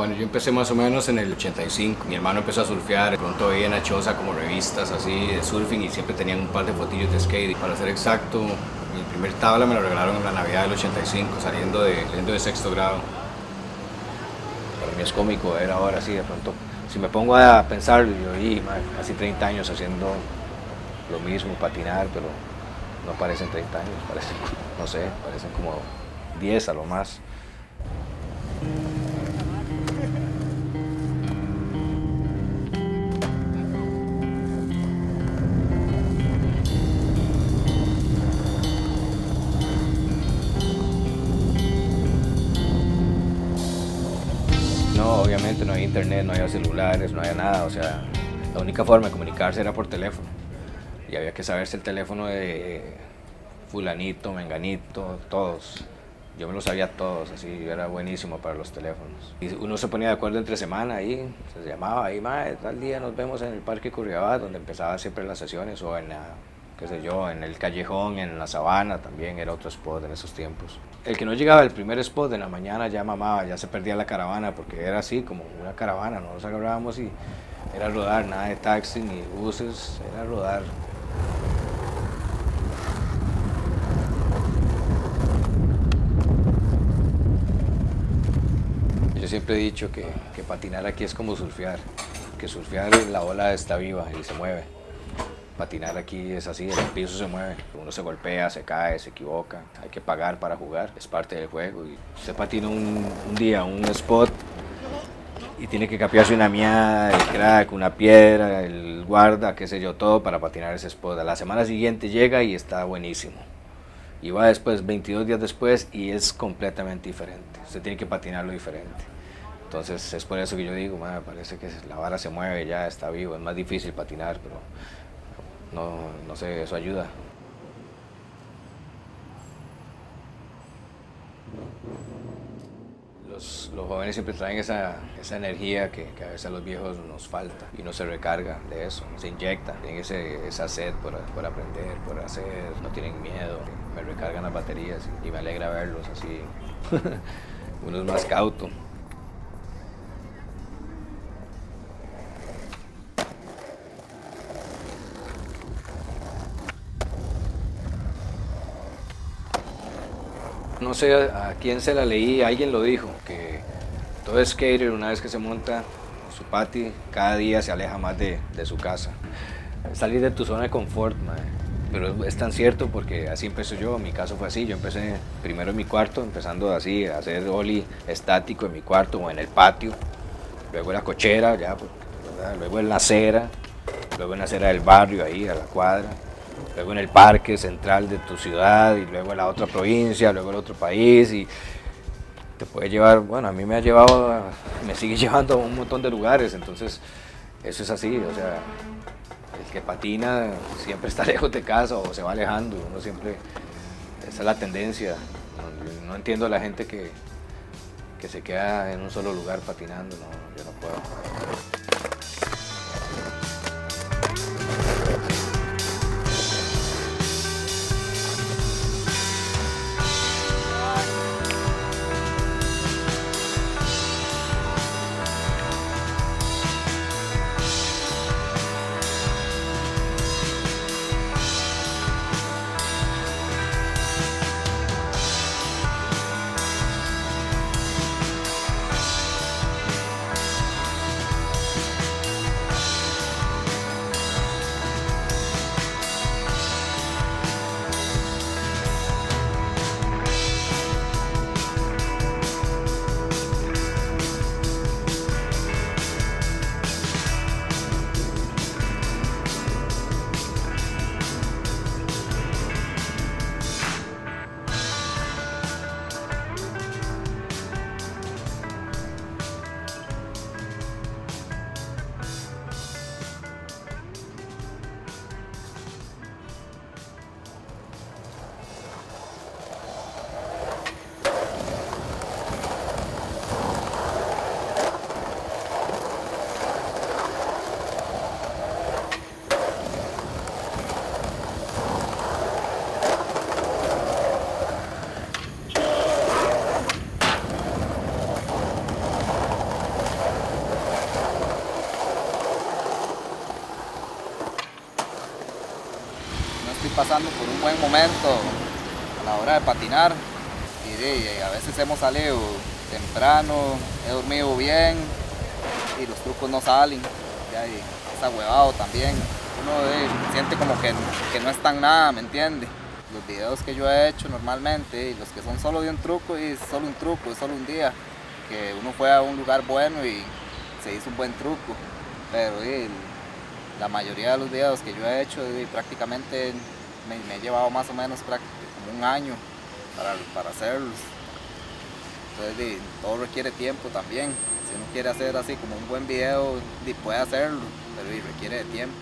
Bueno, yo empecé más o menos en el 85. Mi hermano empezó a surfear, de pronto veía en la choza como revistas así de surfing y siempre tenían un par de fotillos de skate. Para ser exacto, mi primer tabla me lo regalaron en la Navidad del 85, saliendo de, saliendo de sexto grado. Para mí es cómico ver ahora así de pronto. Si me pongo a pensar, yo vi casi 30 años haciendo lo mismo, patinar, pero no parecen 30 años, parecen, no sé, parecen como 10 a lo más. Obviamente no había internet, no había celulares, no había nada, o sea, la única forma de comunicarse era por teléfono. Y había que saberse el teléfono de fulanito, menganito, todos. Yo me lo sabía todos, así, era buenísimo para los teléfonos. Y uno se ponía de acuerdo entre semana ahí, se llamaba ahí, mae, tal día nos vemos en el Parque Curriabat, donde empezaba siempre las sesiones, o en qué sé yo, en el Callejón, en la Sabana, también era otro spot en esos tiempos. El que no llegaba al primer spot de la mañana ya mamaba, ya se perdía la caravana, porque era así, como una caravana, nos agarrábamos y era rodar, nada de taxi ni buses, era rodar. Yo siempre he dicho que, que, patinar aquí es como surfear, que surfear la ola está viva y se mueve. Patinar aquí es así, el piso se mueve, uno se golpea, se cae, se equivoca, hay que pagar para jugar, es parte del juego. Y usted patina un, día, un spot y tiene que capearse una miada, el crack, una piedra, el guarda, qué sé yo, todo para patinar ese spot. A la semana siguiente llega y está buenísimo. Y va después, 22 días después, y es completamente diferente. Usted tiene que patinarlo diferente. Entonces es por eso que yo digo, me parece que la vara se mueve, ya está vivo. Es más difícil patinar, pero no, no sé, eso ayuda. Los, los, jóvenes siempre traen esa, esa energía que, que, a veces a los viejos nos falta y no se recarga de eso, se inyecta, tienen ese, esa sed por, por, aprender, por hacer, no tienen miedo, me recargan las baterías y, y me alegra verlos así, uno es más cauto. No sé a quién se la leí, alguien lo dijo, que todo skater una vez que se monta su patio, cada día se aleja más de, de su casa. Salir de tu zona de confort, madre. pero es tan cierto porque así empecé yo, mi caso fue así, yo empecé primero en mi cuarto, empezando así a hacer oli estático en mi cuarto o en el patio, luego en la cochera, ya, ¿verdad? luego en la acera, luego en la acera del barrio, ahí a la cuadra, luego en el parque central de tu ciudad y luego en la otra provincia, luego en otro país y te puede llevar, bueno, a mí me ha llevado, me sigue llevando a un montón de lugares, entonces eso es así, o sea, el que patina siempre está lejos de casa o se va alejando, uno siempre, esa es la tendencia, no, no entiendo a la gente que, que se queda en un solo lugar patinando, no, yo no puedo. Estoy pasando por un buen momento a la hora de patinar y, a veces hemos salido temprano, he dormido bien y los trucos no salen, ya, y está huevado también. Uno siente como que, que no es tan nada, ¿me entiende? Los videos que yo he hecho normalmente y los que son solo de un truco y solo un truco, es solo un día, que uno fue a un lugar bueno y se hizo un buen truco, pero la mayoría de los videos que yo he hecho prácticamente me, he llevado más o menos como un año para, para hacerlos. Entonces todo requiere tiempo también. Si uno quiere hacer así como un buen video, puede hacerlo, pero requiere de tiempo.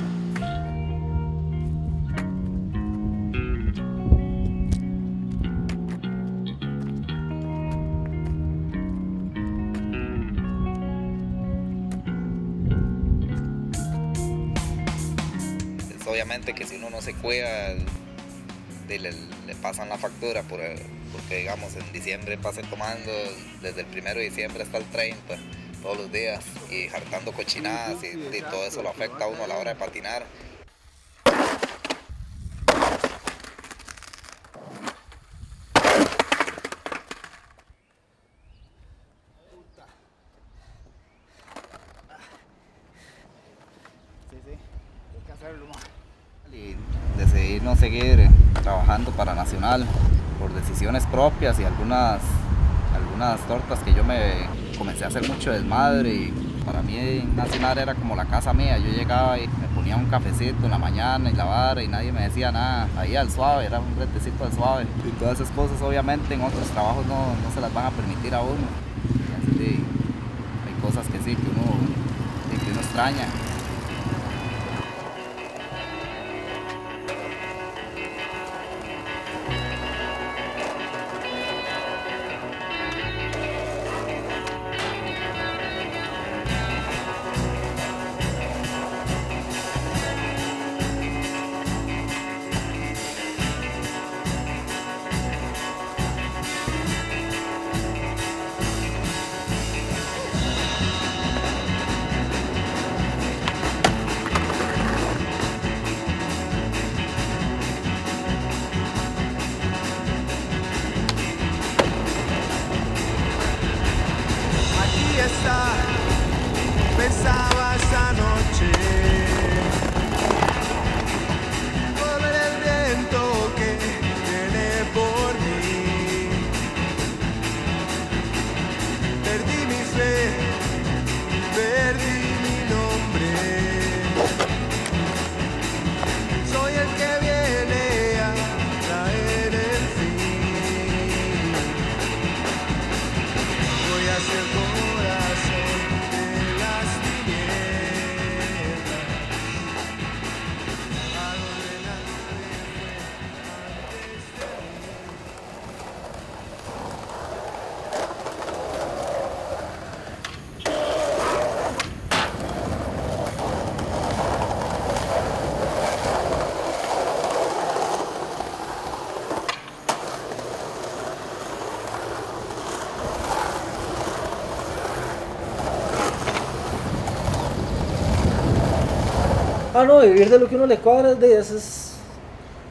Que si uno no se cuida, le, pasan la factura por, porque digamos en diciembre pasé tomando desde el primero de diciembre hasta el 30 todos los días y hartando cochinadas y, todo eso lo afecta a uno a la hora de patinar. Y decidir seguir trabajando para Nacional por decisiones propias y algunas, algunas tortas que yo me comencé a hacer mucho desmadre y para mí Nacional era como la casa mía. Yo llegaba y me ponía un cafecito en la mañana y la vara y nadie me decía nada. Ahí al suave, era un retecito al suave. Y todas esas cosas obviamente en otros trabajos no, no se las van a permitir a uno. Hay cosas que sí, que uno, que uno extraña. say Ah, no, vivir de lo que uno le cuadra, de eso es,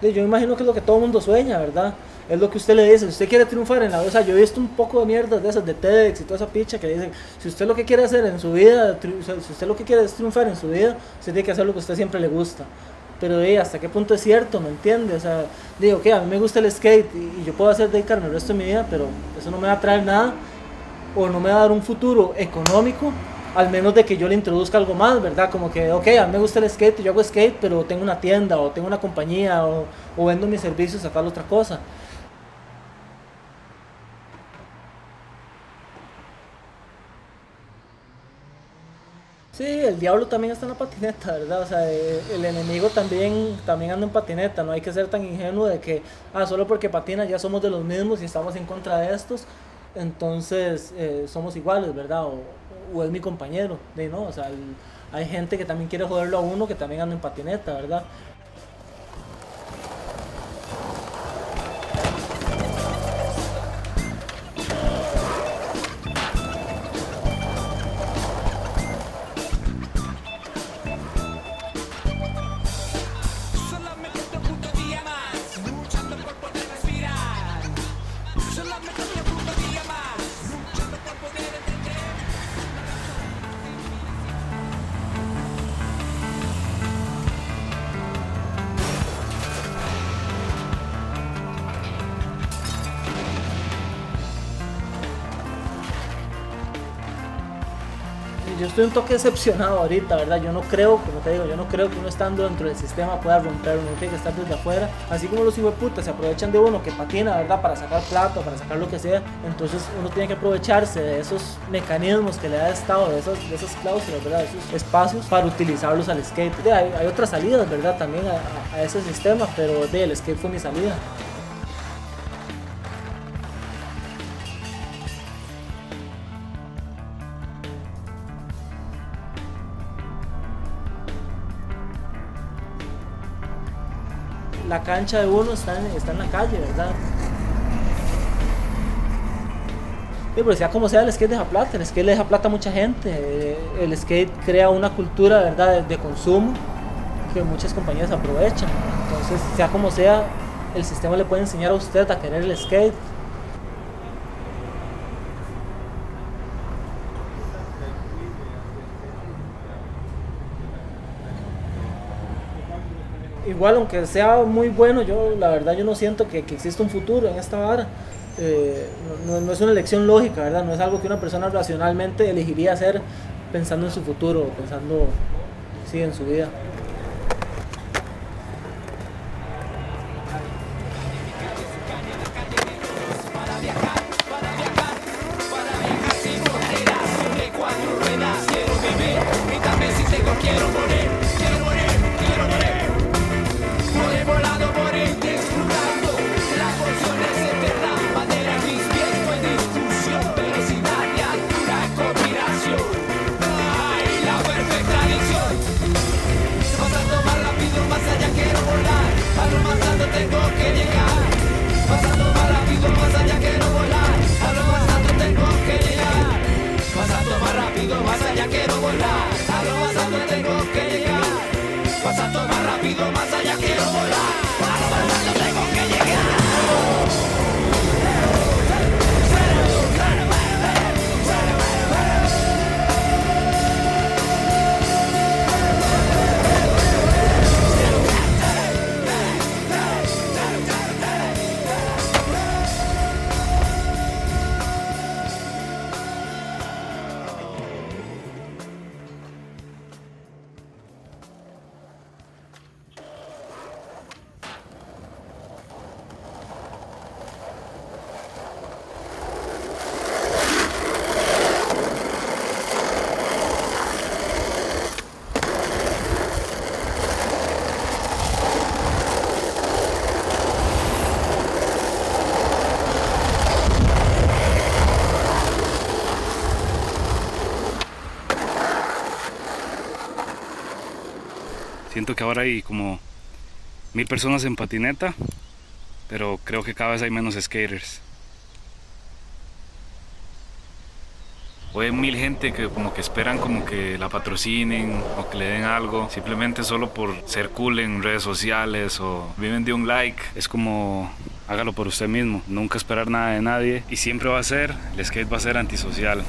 de, yo imagino que es lo que todo mundo sueña, ¿verdad? Es lo que usted le dice, si usted quiere triunfar en la vida, o sea, yo he visto un poco de mierdas de esas, de TEDx y toda esa picha que dicen, si usted lo que quiere hacer en su vida, si usted lo que quiere es triunfar en su vida, usted tiene que hacer lo que a usted siempre le gusta. Pero de hasta qué punto es cierto, ¿me entiende? O sea, digo que a mí me gusta el skate y, yo puedo hacer dedicarme el resto de mi vida, pero eso no me va a traer nada o no me va a dar un futuro económico al menos de que yo le introduzca algo más, ¿verdad? Como que, ok, a mí me gusta el skate, yo hago skate, pero tengo una tienda o tengo una compañía o, vendo mis servicios a tal otra cosa. Sí, el diablo también está en la patineta, ¿verdad? O sea, eh, el enemigo también, también anda en patineta, no hay que ser tan ingenuo de que, ah, solo porque patina ya somos de los mismos y estamos en contra de estos, entonces eh, somos iguales, ¿verdad? O es mi compañero, de no, o sea, hay gente que también quiere joderlo a uno que también anda en patineta, ¿verdad? Estoy un toque decepcionado ahorita, ¿verdad? Yo no creo, como te digo, yo no creo que uno estando dentro del sistema pueda romper, uno tiene que estar desde afuera. Así como los putas se aprovechan de uno que patina, ¿verdad? Para sacar plato, para sacar lo que sea. Entonces uno tiene que aprovecharse de esos mecanismos que le da el Estado, de esas, de esas cláusulas, ¿verdad? De esos espacios para utilizarlos al skate. hay, otras salidas, ¿verdad? También a, a ese sistema, pero de, el skate fue mi salida. La cancha de uno está en, está en la calle, ¿verdad? Sí, pero sea como sea, el skate deja plata, el skate le deja plata a mucha gente, el skate crea una cultura, ¿verdad?, de, consumo que muchas compañías aprovechan. Entonces, sea como sea, el sistema le puede enseñar a usted a querer el skate, igual aunque sea muy bueno, yo la verdad yo no siento que, que exista un futuro en esta vara. Eh, no, no, es una elección lógica, ¿verdad? No es algo que una persona racionalmente elegiría hacer pensando en su futuro, pensando sí, en su vida. Siento que ahora hay como mil personas en patineta, pero creo que cada vez hay menos skaters. O hay mil gente que como que esperan como que la patrocinen o que le den algo, simplemente solo por ser cool en redes sociales o viven de un like. Es como hágalo por usted mismo, nunca esperar nada de nadie y siempre va a ser, el skate va a ser antisocial.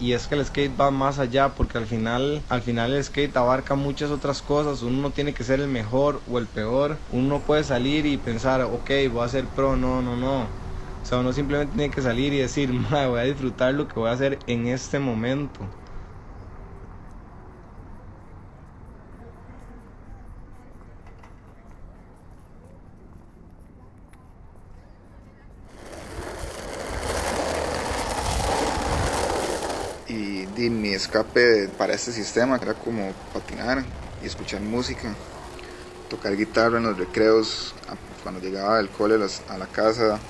Y es que el skate va más allá porque al final al final el skate abarca muchas otras cosas. Uno no tiene que ser el mejor o el peor. Uno puede salir y pensar ok voy a ser pro no no no. O sea uno simplemente tiene que salir y decir voy a disfrutar lo que voy a hacer en este momento y mi escape para este sistema era como patinar y escuchar música, tocar guitarra en los recreos, cuando llegaba del cole a la casa,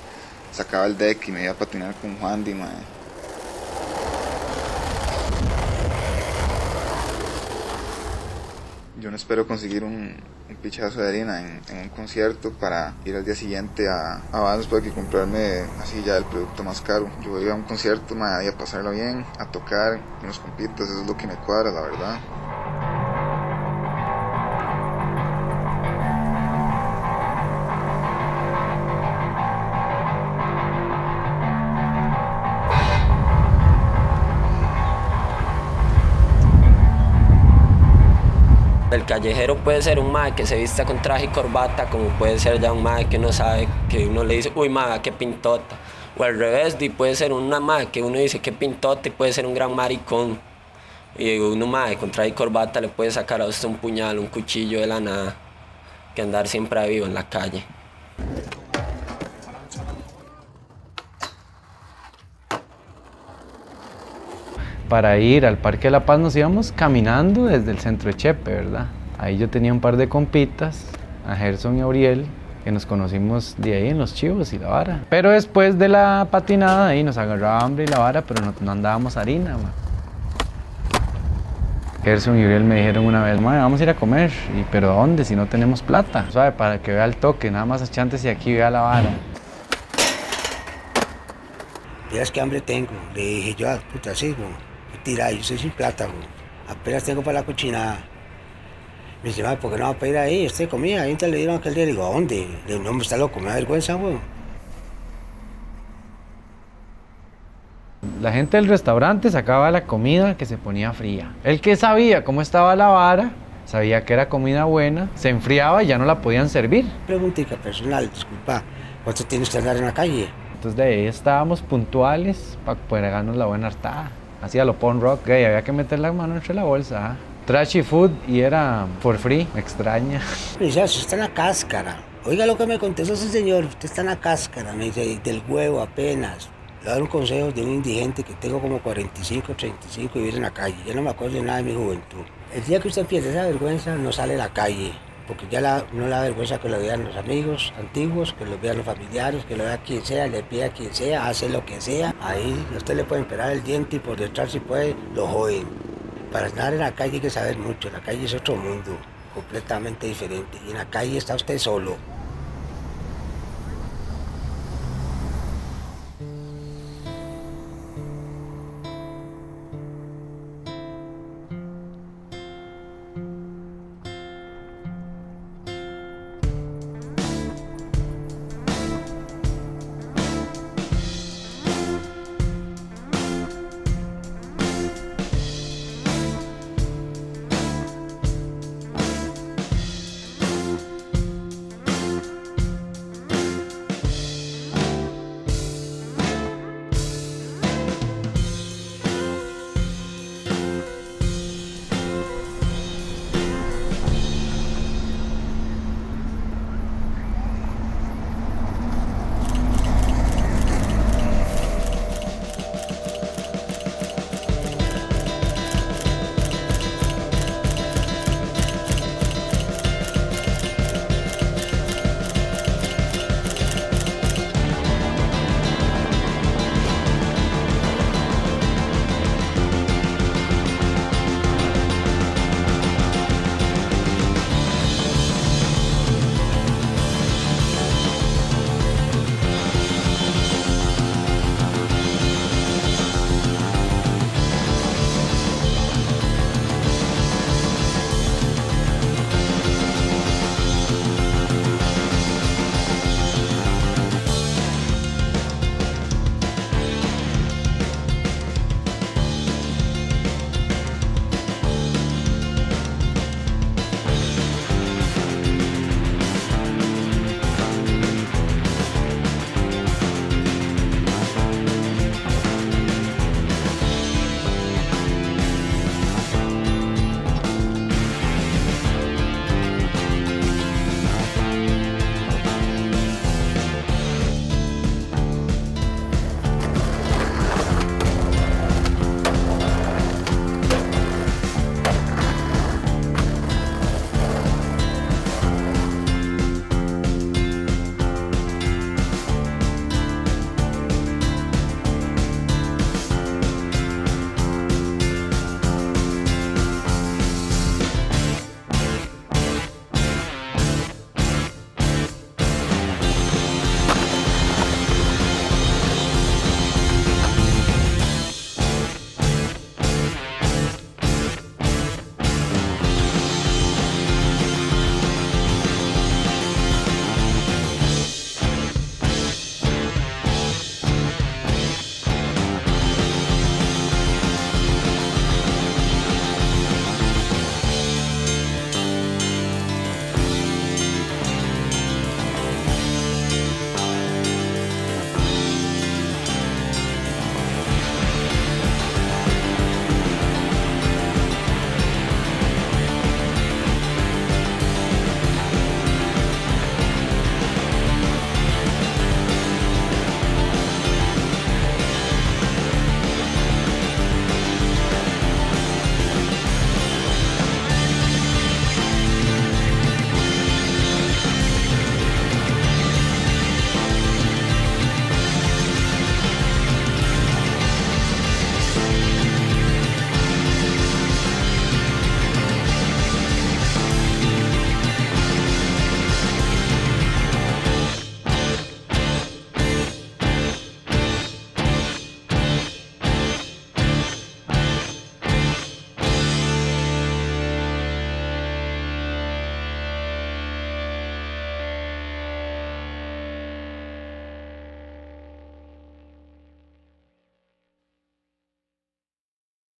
sacaba el deck y me iba a patinar con Juan Di, Yo no espero conseguir un, un pichazo de harina en, un concierto para ir al día siguiente a, a para que comprarme así ya el producto más caro. Yo voy a un concierto, ma, a pasarlo bien, a tocar con los compitas, eso es lo que me cuadra, la verdad. Callejero puede ser un mae que se vista con traje y corbata, como puede ser ya un mae que no sabe, que uno le dice, uy, mae, qué pintota. O al revés, puede ser una mae que uno dice, qué pintota, y puede ser un gran maricón. Y uno mae con traje y corbata le puede sacar a usted un puñal, un cuchillo de la nada, que andar siempre vivo en la calle. para ir al Parque de la Paz nos íbamos caminando desde el centro de Chepe, ¿verdad? Ahí yo tenía un par de compitas, a Gerson y a Uriel, que nos conocimos de ahí en los chivos y la vara. Pero después de la patinada ahí nos agarraba hambre y la vara, pero no, andábamos harina, man. Gerson y Uriel me dijeron una vez, vamos a ir a comer, pero ¿a dónde si no tenemos plata? ¿Sabe? Para que vea el toque, nada más achantes y aquí vea la vara. Miras qué hambre tengo, le dije yo, ah, puta, sí, tirar, yo estoy sin plata, apenas tengo para la cocina. Me dice, ¿por qué no va a pedir ahí? Usted comía, ahí te le dieron aquel día. Le digo, ¿a dónde? Le digo, no, me está loco, me da vergüenza, güey. La gente del restaurante sacaba la comida que se ponía fría. El que sabía cómo estaba la vara, sabía que era comida buena, se enfriaba y ya no la podían servir. Preguntita personal, disculpa, ¿cuánto tienes que andar en la calle? Entonces de ahí estábamos puntuales para poder ganarnos la buena hartada hacía lo punk rock, gay, había que meter la mano entre la bolsa. ¿ah? Trashy food y era for free, me extraña. Usted está en la cáscara. Oiga lo que me contestó ese señor, usted está en la cáscara, me dice, del huevo apenas. Le doy un consejo de un indigente que tengo como 45, 35 y vive en la calle. Yo no me acuerdo de nada de mi juventud. El día que usted pierde esa vergüenza, no sale a la calle porque ya no le da vergüenza que lo vean los amigos antiguos, que lo vean los familiares, que lo vea quien sea, le pida a quien sea, hace lo que sea. Ahí usted le puede esperar el diente y por detrás si puede lo joden. Para estar en la calle hay que saber mucho, la calle es otro mundo, completamente diferente. Y en la calle está usted solo.